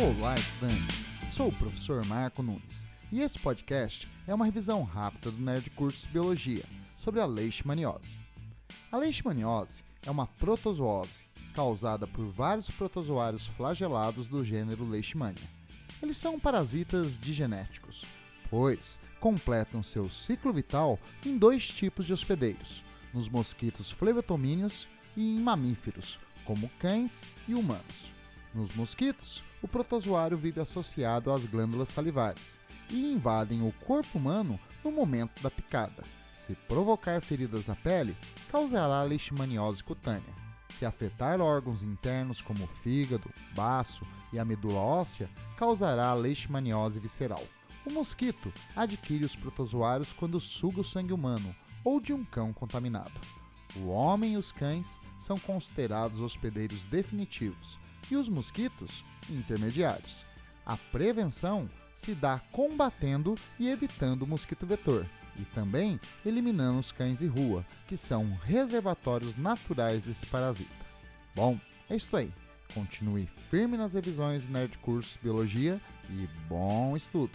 Olá, estudantes! Sou o professor Marco Nunes e esse podcast é uma revisão rápida do Nerd Cursos Biologia sobre a leishmaniose. A leishmaniose é uma protozoose causada por vários protozoários flagelados do gênero Leishmania. Eles são parasitas digenéticos, pois completam seu ciclo vital em dois tipos de hospedeiros, nos mosquitos flebotomíneos e em mamíferos, como cães e humanos. Nos mosquitos, o protozoário vive associado às glândulas salivares e invadem o corpo humano no momento da picada. Se provocar feridas na pele, causará leishmaniose cutânea. Se afetar órgãos internos como o fígado, baço e a medula óssea, causará leishmaniose visceral. O mosquito adquire os protozoários quando suga o sangue humano ou de um cão contaminado. O homem e os cães são considerados hospedeiros definitivos e os mosquitos intermediários. A prevenção se dá combatendo e evitando o mosquito vetor e também eliminando os cães de rua, que são reservatórios naturais desse parasita. Bom, é isso aí. Continue firme nas revisões do Nerd Cursos Biologia e bom estudo!